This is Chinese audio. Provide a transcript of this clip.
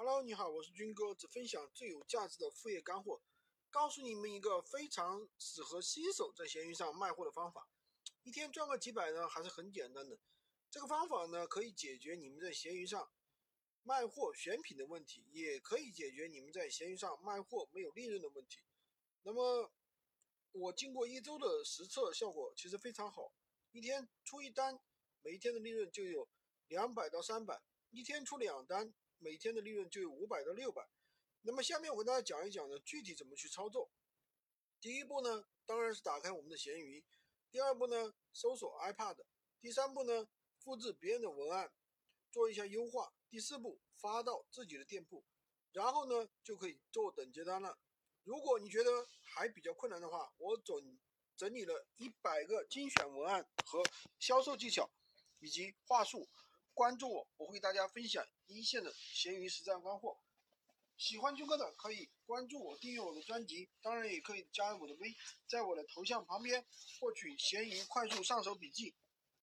Hello，你好，我是军哥，只分享最有价值的副业干货，告诉你们一个非常适合新手在闲鱼上卖货的方法，一天赚个几百呢，还是很简单的。这个方法呢，可以解决你们在闲鱼上卖货选品的问题，也可以解决你们在闲鱼上卖货没有利润的问题。那么，我经过一周的实测，效果其实非常好，一天出一单，每一天的利润就有两百到三百，一天出两单。每天的利润就有五百到六百，那么下面我跟大家讲一讲呢，具体怎么去操作。第一步呢，当然是打开我们的闲鱼；第二步呢，搜索 iPad；第三步呢，复制别人的文案，做一下优化；第四步，发到自己的店铺，然后呢，就可以做等接单了。如果你觉得还比较困难的话，我整整理了一百个精选文案和销售技巧以及话术。关注我，我会大家分享一线的闲鱼实战干货。喜欢军哥的可以关注我，订阅我的专辑，当然也可以加我的微，在我的头像旁边获取闲鱼快速上手笔记。